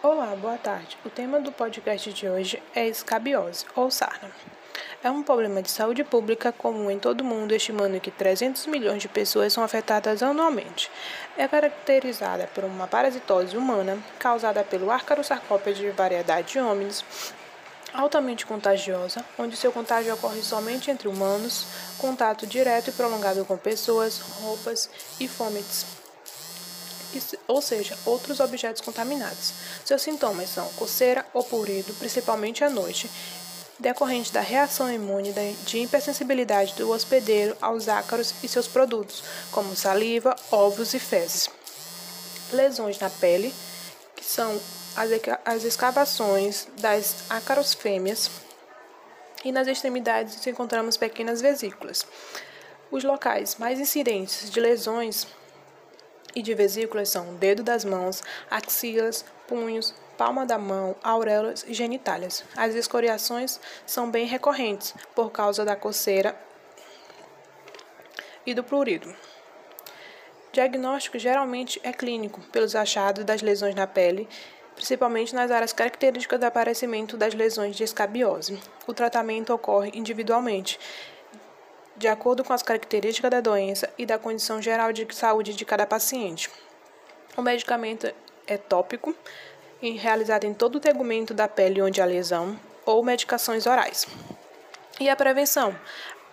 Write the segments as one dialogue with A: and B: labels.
A: Olá, boa tarde. O tema do podcast de hoje é escabiose, ou sarna. É um problema de saúde pública comum em todo o mundo, estimando que 300 milhões de pessoas são afetadas anualmente. É caracterizada por uma parasitose humana causada pelo Arcarosarcópede de variedade de homens, altamente contagiosa, onde seu contágio ocorre somente entre humanos, contato direto e prolongado com pessoas, roupas e fomites ou seja, outros objetos contaminados. Seus sintomas são coceira ou purido, principalmente à noite, decorrente da reação imune de hipersensibilidade do hospedeiro aos ácaros e seus produtos, como saliva, ovos e fezes. Lesões na pele, que são as escavações das ácaros fêmeas, e nas extremidades encontramos pequenas vesículas. Os locais mais incidentes de lesões e de vesículas são o dedo das mãos, axilas, punhos, palma da mão, auréolas e genitálias. As escoriações são bem recorrentes por causa da coceira e do prurido. Diagnóstico geralmente é clínico, pelos achados das lesões na pele, principalmente nas áreas características do aparecimento das lesões de escabiose. O tratamento ocorre individualmente de acordo com as características da doença e da condição geral de saúde de cada paciente. O medicamento é tópico, realizado em todo o tegumento da pele onde há lesão, ou medicações orais. E a prevenção?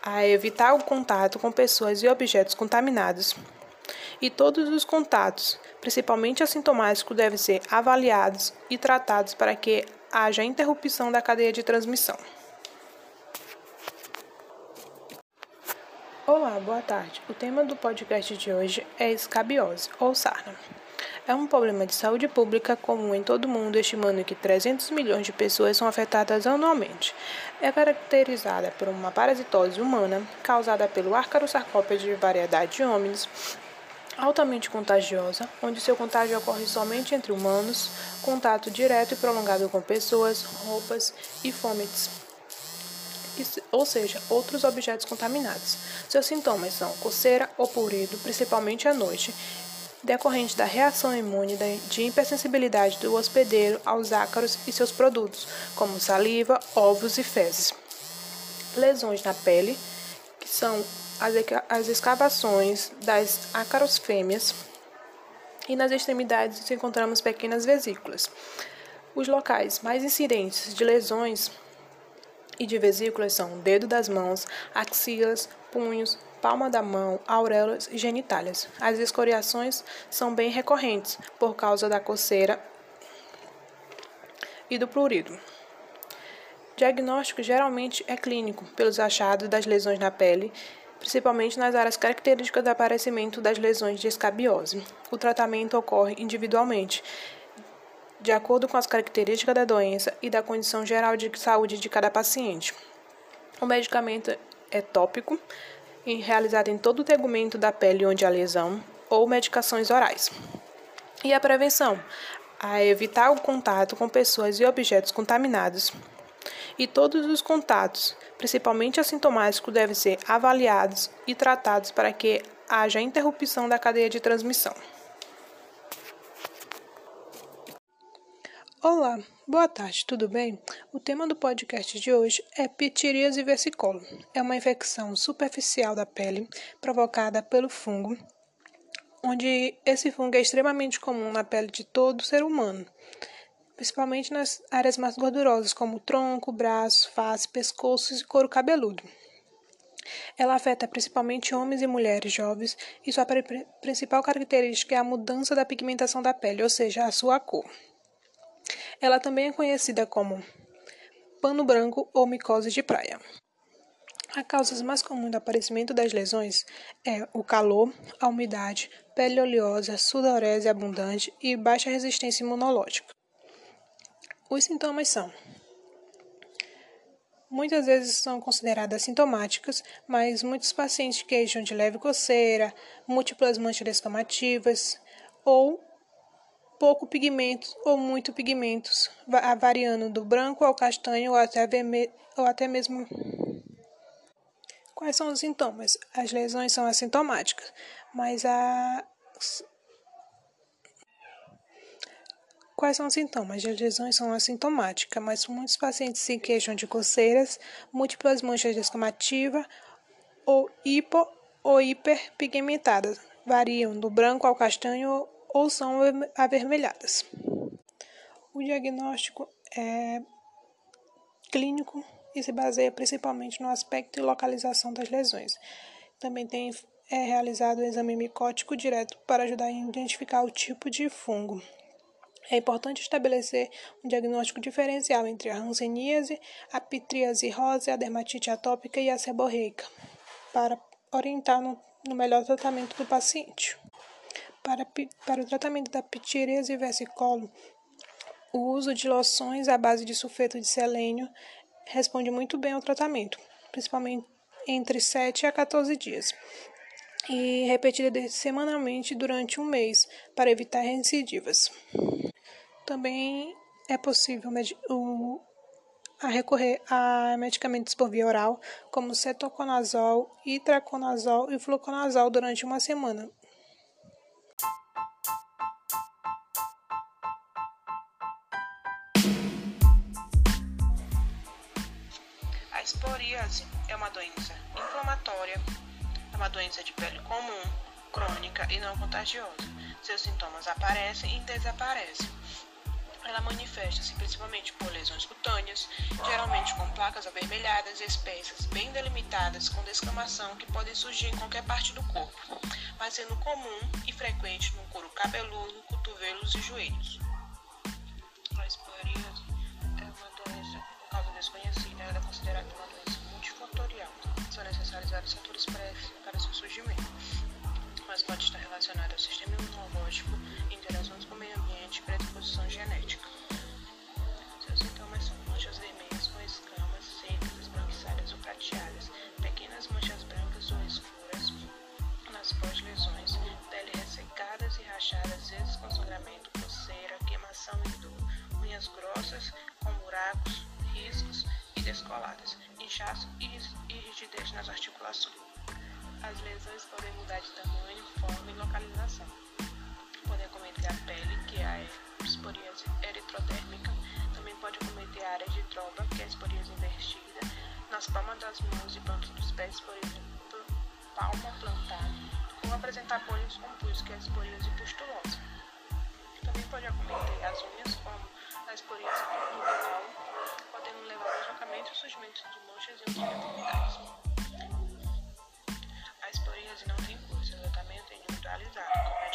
A: A evitar o contato com pessoas e objetos contaminados. E todos os contatos, principalmente assintomáticos, devem ser avaliados e tratados para que haja interrupção da cadeia de transmissão. Olá, boa tarde. O tema do podcast de hoje é escabiose, ou sarna. É um problema de saúde pública comum em todo o mundo, estimando que 300 milhões de pessoas são afetadas anualmente. É caracterizada por uma parasitose humana causada pelo Arcarosarcópede de variedade de homens, altamente contagiosa, onde seu contágio ocorre somente entre humanos, contato direto e prolongado com pessoas, roupas e fomites ou seja, outros objetos contaminados. Seus sintomas são coceira ou purido, principalmente à noite, decorrente da reação imune de hipersensibilidade do hospedeiro aos ácaros e seus produtos, como saliva, ovos e fezes. Lesões na pele, que são as escavações das ácaros fêmeas, e nas extremidades encontramos pequenas vesículas. Os locais mais incidentes de lesões e de vesículas são o dedo das mãos, axilas, punhos, palma da mão, auréolas e genitálias. As escoriações são bem recorrentes por causa da coceira e do prurido. Diagnóstico geralmente é clínico, pelos achados das lesões na pele, principalmente nas áreas características do aparecimento das lesões de escabiose. O tratamento ocorre individualmente de acordo com as características da doença e da condição geral de saúde de cada paciente. O medicamento é tópico, realizado em todo o tegumento da pele onde há lesão, ou medicações orais. E a prevenção? A evitar o contato com pessoas e objetos contaminados. E todos os contatos, principalmente assintomáticos, devem ser avaliados e tratados para que haja interrupção da cadeia de transmissão. Olá, boa tarde, tudo bem? O tema do podcast de hoje é pitiríase versicolor. É uma infecção superficial da pele provocada pelo fungo, onde esse fungo é extremamente comum na pele de todo ser humano, principalmente nas áreas mais gordurosas, como tronco, braço, face, pescoço e couro cabeludo. Ela afeta principalmente homens e mulheres jovens e sua principal característica é a mudança da pigmentação da pele, ou seja, a sua cor. Ela também é conhecida como pano branco ou micose de praia. A causa mais comum do aparecimento das lesões é o calor, a umidade, pele oleosa, sudorese abundante e baixa resistência imunológica. Os sintomas são Muitas vezes são consideradas sintomáticas, mas muitos pacientes queixam de leve coceira, múltiplas manchas escamativas ou pouco pigmentos ou muito pigmentos, variando do branco ao castanho ou até, vermelho, ou até mesmo. Quais são os sintomas? As lesões são assintomáticas, mas a Quais são os sintomas? As lesões são assintomáticas, mas muitos pacientes se queixam de coceiras, múltiplas manchas descamativas ou hipo ou hiperpigmentadas. Variam do branco ao castanho ou são avermelhadas. O diagnóstico é clínico e se baseia principalmente no aspecto e localização das lesões. Também tem, é realizado o exame micótico direto para ajudar a identificar o tipo de fungo. É importante estabelecer um diagnóstico diferencial entre a hanseníase, a pitríase rosa, a dermatite atópica e a seborreica, para orientar no, no melhor tratamento do paciente. Para, para o tratamento da pitiríase versicolum, o uso de loções à base de sulfeto de selênio responde muito bem ao tratamento, principalmente entre 7 a 14 dias, e repetida semanalmente durante um mês para evitar recidivas. Também é possível o, a recorrer a medicamentos por via oral, como cetoconazol, itraconazol e fluconazol durante uma semana,
B: psoríase é uma doença inflamatória, é uma doença de pele comum, crônica e não contagiosa. Seus sintomas aparecem e desaparecem. Ela manifesta-se principalmente por lesões cutâneas, geralmente com placas avermelhadas espessas, bem delimitadas, com descamação que podem surgir em qualquer parte do corpo, mas sendo comum e frequente no couro cabeludo, cotovelos e joelhos. Desconhecida, ela é considerada uma são necessários vários fatores para seu surgimento, mas pode estar relacionado ao sistema imunológico, interações com o meio ambiente e predisposição genética. Seus sintomas são manchas vermelhas As lesões podem mudar de tamanho, forma e localização. Podem acometer a pele, que é a esporíase eritrodérmica. Também pode acometer a área de troba, que é a esporíase invertida. Nas palmas das mãos e plantas dos pés, por exemplo, palma plantar. Ou apresentar pólios compulsos, que é a esporíase pustulosa. Também pode acometer as unhas, como a esporíase pustulosa, podendo levar ao deslocamento e surgimento de manchas e deformidades. Esporíase não tem cura, seu tratamento é individualizado, com medicamentos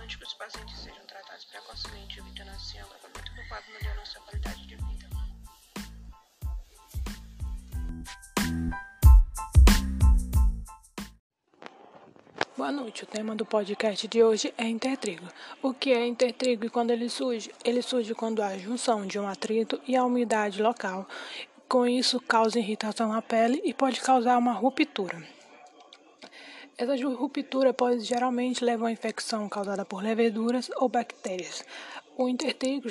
B: Importante que os pacientes sejam tratados precocemente, evitando assim o agravamento do quadro melhorando sua qualidade de vida.
A: Boa noite. O tema do podcast de hoje é intertrigo. O que é intertrigo e quando ele surge? Ele surge quando há junção de um atrito e a umidade local com isso, causa irritação na pele e pode causar uma ruptura. Essa ruptura pode geralmente levar a infecção causada por leveduras ou bactérias. O intertrigo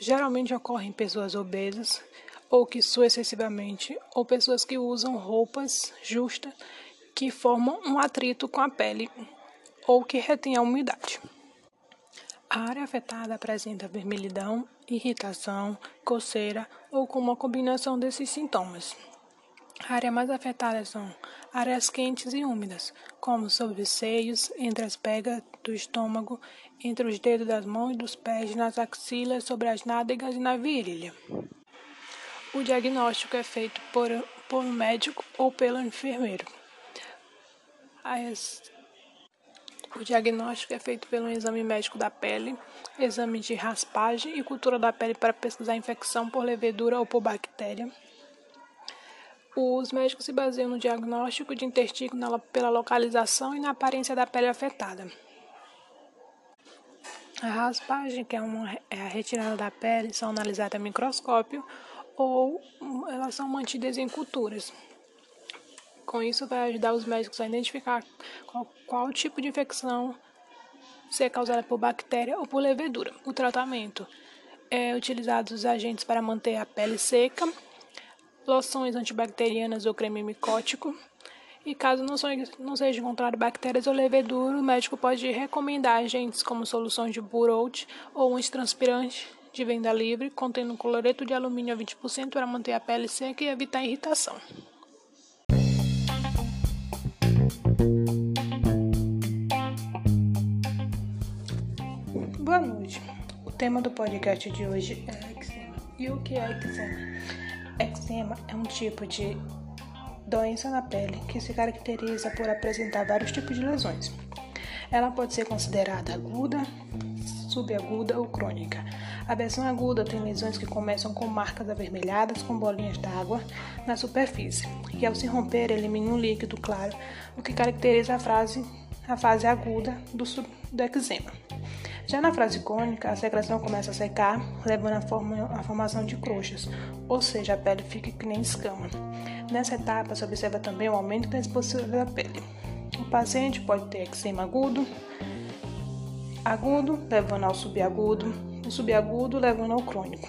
A: geralmente ocorre em pessoas obesas ou que suam excessivamente, ou pessoas que usam roupas justas que formam um atrito com a pele ou que retém a umidade. A área afetada apresenta vermelhidão, irritação, coceira ou com uma combinação desses sintomas. A área mais afetada são áreas quentes e úmidas, como sobre os seios, entre as pegas do estômago, entre os dedos das mãos e dos pés, nas axilas, sobre as nádegas e na virilha. O diagnóstico é feito por, por um médico ou pelo enfermeiro. As, o diagnóstico é feito pelo exame médico da pele, exame de raspagem e cultura da pele para pesquisar infecção por levedura ou por bactéria. Os médicos se baseiam no diagnóstico de intestino pela localização e na aparência da pele afetada. A raspagem, que é, uma, é a retirada da pele, são analisadas a microscópio ou elas são mantidas em culturas. Com isso, vai ajudar os médicos a identificar qual, qual tipo de infecção se é causada por bactéria ou por levedura. O tratamento é utilizado os agentes para manter a pele seca, loções antibacterianas ou creme micótico. E caso não, seja encontrado bactérias ou levedura, o médico pode recomendar agentes como soluções de Burowd ou um transpirante de venda livre contendo cloreto de alumínio a 20% para manter a pele seca e evitar irritação. Boa noite. O tema do podcast de hoje é eczema. E o que é eczema? Eczema é um tipo de doença na pele que se caracteriza por apresentar vários tipos de lesões. Ela pode ser considerada aguda, subaguda ou crônica. A versão aguda tem lesões que começam com marcas avermelhadas com bolinhas d'água na superfície, e ao se romper elimina um líquido claro, o que caracteriza a, fase, a fase aguda do, do eczema. Já na fase crônica, a secreção começa a secar, levando à, forma, à formação de crochas, ou seja, a pele fica que nem escama. Nessa etapa, se observa também o aumento da exposição da pele. O paciente pode ter eczema agudo, agudo, levando ao subagudo, o subagudo levando ao crônico,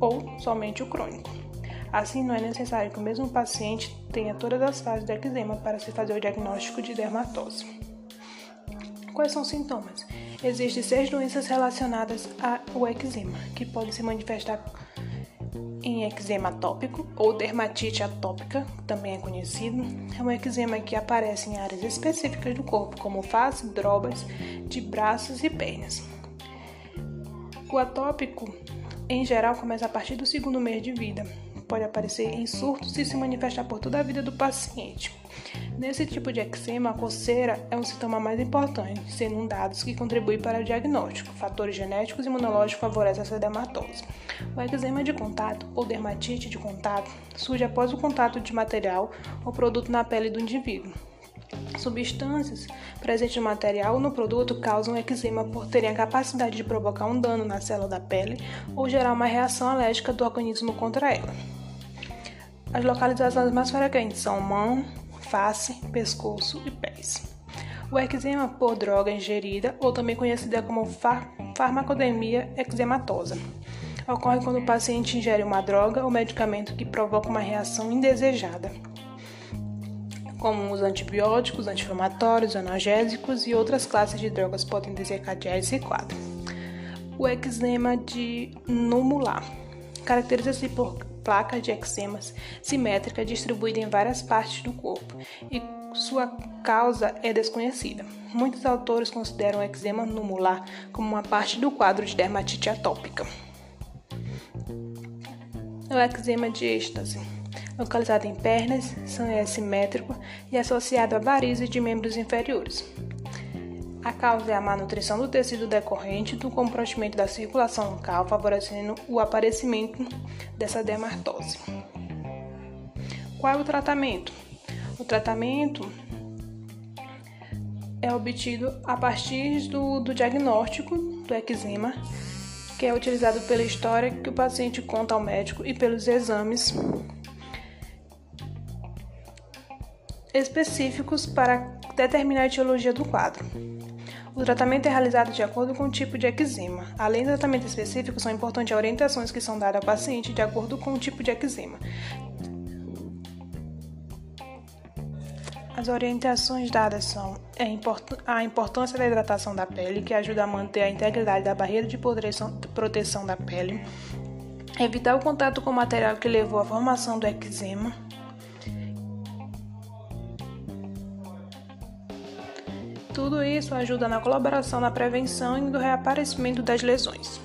A: ou somente o crônico. Assim, não é necessário que o mesmo paciente tenha todas as fases do eczema para se fazer o diagnóstico de dermatose. Quais são os sintomas? Existem seis doenças relacionadas ao eczema, que podem se manifestar em eczema atópico ou dermatite atópica, também é conhecido. É um eczema que aparece em áreas específicas do corpo, como face, drobas, de braços e pernas. O atópico, em geral, começa a partir do segundo mês de vida. Pode aparecer em surtos e se manifestar por toda a vida do paciente. Nesse tipo de eczema, a coceira é um sintoma mais importante, sendo um dados que contribui para o diagnóstico. Fatores genéticos e imunológicos favorecem essa dermatose. O eczema de contato ou dermatite de contato surge após o contato de material ou produto na pele do indivíduo. Substâncias presentes no material ou no produto causam eczema por terem a capacidade de provocar um dano na célula da pele ou gerar uma reação alérgica do organismo contra ela. As localizações mais frequentes são mão, face, pescoço e pés. O eczema por droga ingerida, ou também conhecida como far farmacodemia eczematosa, ocorre quando o paciente ingere uma droga ou medicamento que provoca uma reação indesejada, como os antibióticos, anti-inflamatórios, analgésicos e outras classes de drogas podem desencadear esse quadro. O eczema de numular caracteriza-se por placas de eczemas simétricas distribuídas em várias partes do corpo e sua causa é desconhecida. Muitos autores consideram o eczema numular como uma parte do quadro de dermatite atópica. O eczema de êxtase, localizado em pernas, são assimétrico e associado a varizes de membros inferiores. A causa é a má nutrição do tecido decorrente do comprometimento da circulação local, favorecendo o aparecimento dessa dermatose. Qual é o tratamento? O tratamento é obtido a partir do, do diagnóstico do eczema, que é utilizado pela história que o paciente conta ao médico e pelos exames específicos para determinar a etiologia do quadro. O tratamento é realizado de acordo com o tipo de eczema. Além do tratamento específico, são importantes orientações que são dadas ao paciente de acordo com o tipo de eczema. As orientações dadas são a importância da hidratação da pele, que ajuda a manter a integridade da barreira de proteção da pele, evitar o contato com o material que levou à formação do eczema, Tudo isso ajuda na colaboração na prevenção e no reaparecimento das lesões.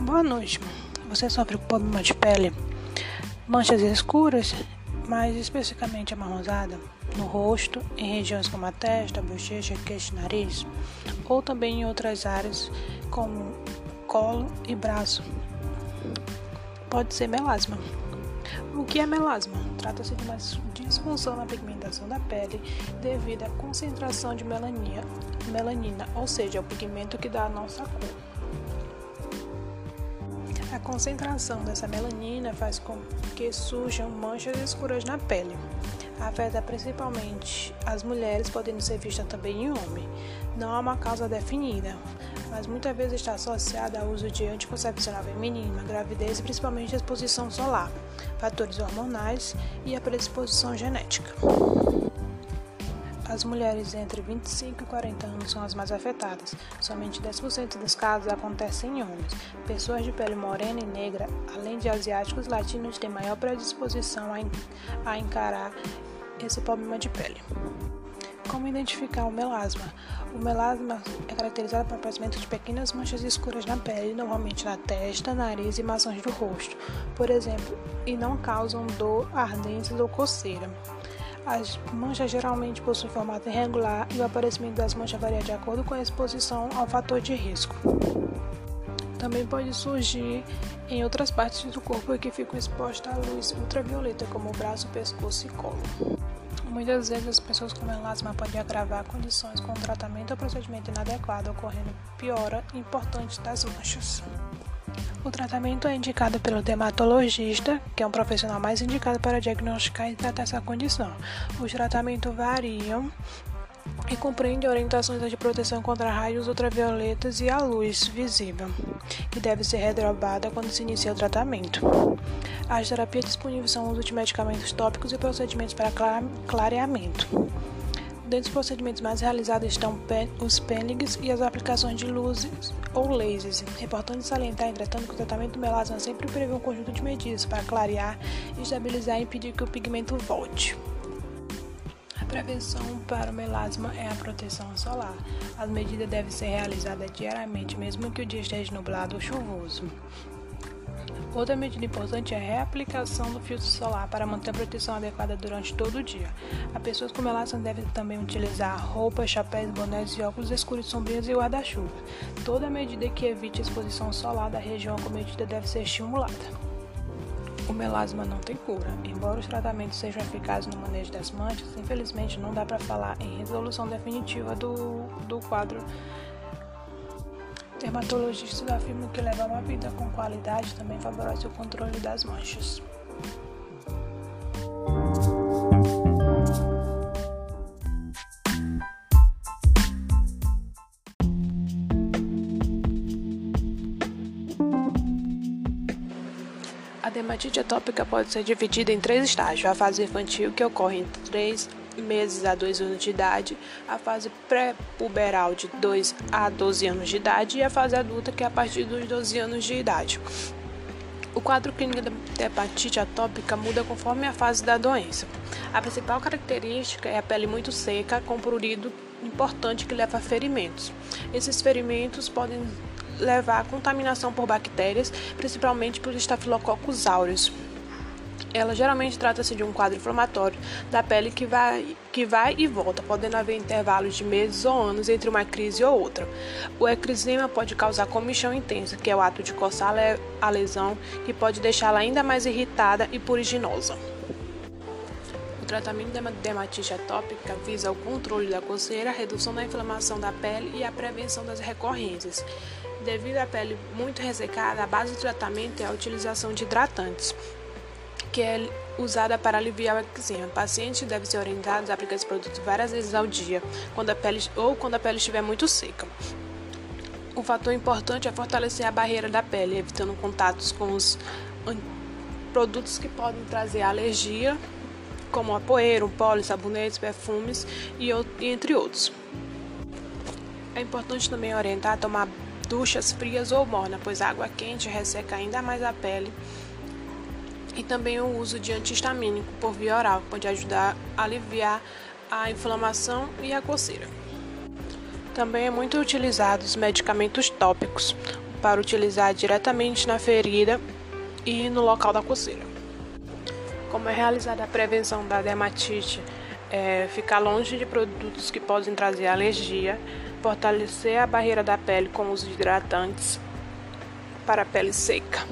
A: Boa noite. Você sofre com problema de pele? Manchas escuras, mais especificamente amarronzada, no rosto, em regiões como a testa, bochecha, queixo nariz, ou também em outras áreas como colo e braço. Pode ser melasma. O que é melasma? Trata-se de uma disfunção na pigmentação da pele devido à concentração de melanina, melanina, ou seja, o pigmento que dá a nossa cor. A concentração dessa melanina faz com que surjam manchas escuras na pele. Afeta principalmente as mulheres, podendo ser vista também em homem. Não há uma causa definida, mas muitas vezes está associada ao uso de anticoncepcional feminino, gravidez e principalmente a exposição solar, fatores hormonais e a predisposição genética. As mulheres entre 25 e 40 anos são as mais afetadas. Somente 10% dos casos acontecem em homens. Pessoas de pele morena e negra, além de asiáticos latinos, têm maior predisposição a encarar esse problema de pele. Como identificar o melasma? O melasma é caracterizado por aparecimento de pequenas manchas escuras na pele, normalmente na testa, nariz e maçãs do rosto, por exemplo, e não causam dor, ardência ou coceira. As manchas geralmente possuem formato irregular e o aparecimento das manchas varia de acordo com a exposição ao fator de risco. Também pode surgir em outras partes do corpo que ficam expostas à luz ultravioleta, como o braço, pescoço e colo. Muitas vezes as pessoas com melasma podem agravar condições com tratamento ou procedimento inadequado, ocorrendo piora importante das manchas. O tratamento é indicado pelo dermatologista, que é um profissional mais indicado para diagnosticar e tratar essa condição. Os tratamentos variam e compreende orientações de proteção contra raios ultravioletas e a luz visível, que deve ser redobada quando se inicia o tratamento. As terapias disponíveis são o uso de medicamentos tópicos e procedimentos para clareamento. Dentre os procedimentos mais realizados estão os pênnigs e as aplicações de luzes ou lasers. É importante salientar, entretanto, que o tratamento do melasma sempre prevê um conjunto de medidas para clarear, estabilizar e impedir que o pigmento volte. A prevenção para o melasma é a proteção solar. As medidas devem ser realizadas diariamente, mesmo que o dia esteja nublado ou chuvoso. Outra medida importante é a reaplicação do filtro solar para manter a proteção adequada durante todo o dia. As pessoas com melasma devem também utilizar roupas, chapéus, bonés e óculos escuros sombrios e guarda-chuva. Toda medida que evite a exposição solar da região acometida deve ser estimulada. O melasma não tem cura. Embora os tratamentos sejam eficazes no manejo das manchas, infelizmente não dá para falar em resolução definitiva do, do quadro Dermatologistas afirmam que levar uma vida com qualidade também favorece o controle das manchas. A dermatite atópica pode ser dividida em três estágios: a fase infantil, que ocorre entre 3 meses a 2 anos de idade, a fase pré-puberal de 2 a 12 anos de idade e a fase adulta, que é a partir dos 12 anos de idade. O quadro clínico da hepatite atópica muda conforme a fase da doença. A principal característica é a pele muito seca, com prurido importante que leva a ferimentos. Esses ferimentos podem levar a contaminação por bactérias, principalmente por estafilococcus aureus, ela geralmente trata-se de um quadro inflamatório da pele que vai, que vai e volta, podendo haver intervalos de meses ou anos entre uma crise ou outra. O ecrisema pode causar comichão intensa, que é o ato de coçar a lesão, que pode deixá-la ainda mais irritada e puriginosa. O tratamento da dermatite atópica visa o controle da coceira, a redução da inflamação da pele e a prevenção das recorrências. Devido à pele muito ressecada, a base do tratamento é a utilização de hidratantes que é usada para aliviar o eczema. O paciente deve ser orientado a aplicar esse produto várias vezes ao dia, quando a pele ou quando a pele estiver muito seca. Um fator importante é fortalecer a barreira da pele, evitando contatos com os produtos que podem trazer alergia, como a poeira, o pó, sabonetes, perfumes e entre outros. É importante também orientar a tomar duchas frias ou morna, pois a água quente resseca ainda mais a pele. E também o uso de antihistamínico por via oral pode ajudar a aliviar a inflamação e a coceira. Também é muito utilizado os medicamentos tópicos para utilizar diretamente na ferida e no local da coceira. Como é realizada a prevenção da dermatite, é ficar longe de produtos que podem trazer alergia, fortalecer a barreira da pele com os hidratantes para a pele seca.